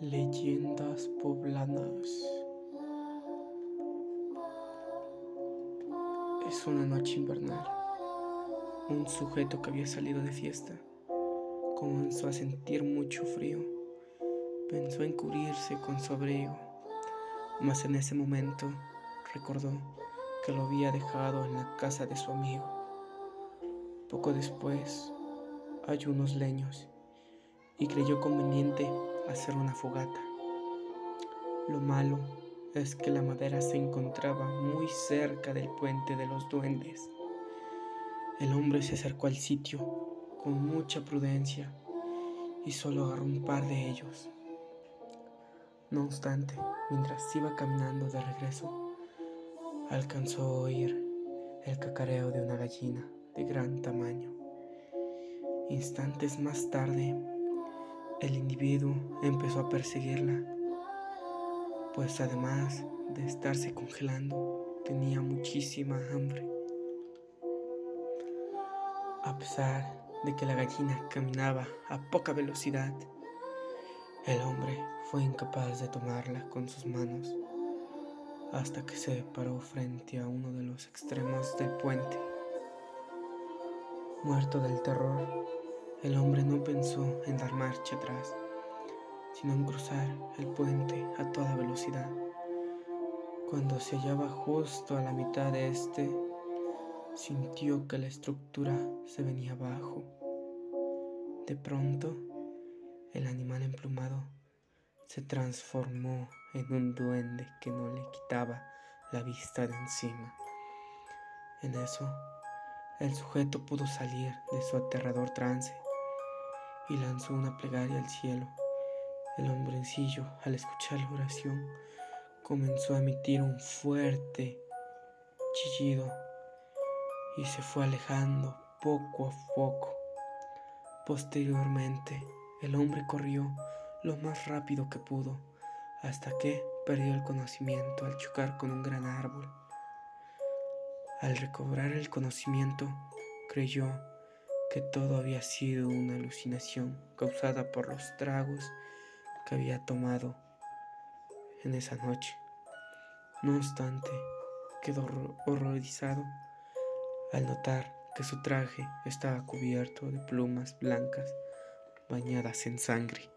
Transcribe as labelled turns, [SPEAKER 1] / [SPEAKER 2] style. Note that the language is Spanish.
[SPEAKER 1] Leyendas poblanas. Es una noche invernal. Un sujeto que había salido de fiesta comenzó a sentir mucho frío. Pensó en cubrirse con su abrigo, mas en ese momento recordó que lo había dejado en la casa de su amigo. Poco después, hay unos leños y creyó conveniente hacer una fogata. Lo malo es que la madera se encontraba muy cerca del puente de los duendes. El hombre se acercó al sitio con mucha prudencia y solo agarró un par de ellos. No obstante, mientras iba caminando de regreso, alcanzó a oír el cacareo de una gallina de gran tamaño. Instantes más tarde, el individuo empezó a perseguirla, pues además de estarse congelando, tenía muchísima hambre. A pesar de que la gallina caminaba a poca velocidad, el hombre fue incapaz de tomarla con sus manos hasta que se paró frente a uno de los extremos del puente. Muerto del terror, el hombre no pensó en dar marcha atrás, sino en cruzar el puente a toda velocidad. Cuando se hallaba justo a la mitad de este, sintió que la estructura se venía abajo. De pronto, el animal emplumado se transformó en un duende que no le quitaba la vista de encima. En eso, el sujeto pudo salir de su aterrador trance y lanzó una plegaria al cielo. El hombrecillo, al escuchar la oración, comenzó a emitir un fuerte chillido y se fue alejando poco a poco. Posteriormente, el hombre corrió lo más rápido que pudo hasta que perdió el conocimiento al chocar con un gran árbol. Al recobrar el conocimiento, creyó que todo había sido una alucinación causada por los tragos que había tomado en esa noche. No obstante, quedó horrorizado al notar que su traje estaba cubierto de plumas blancas bañadas en sangre.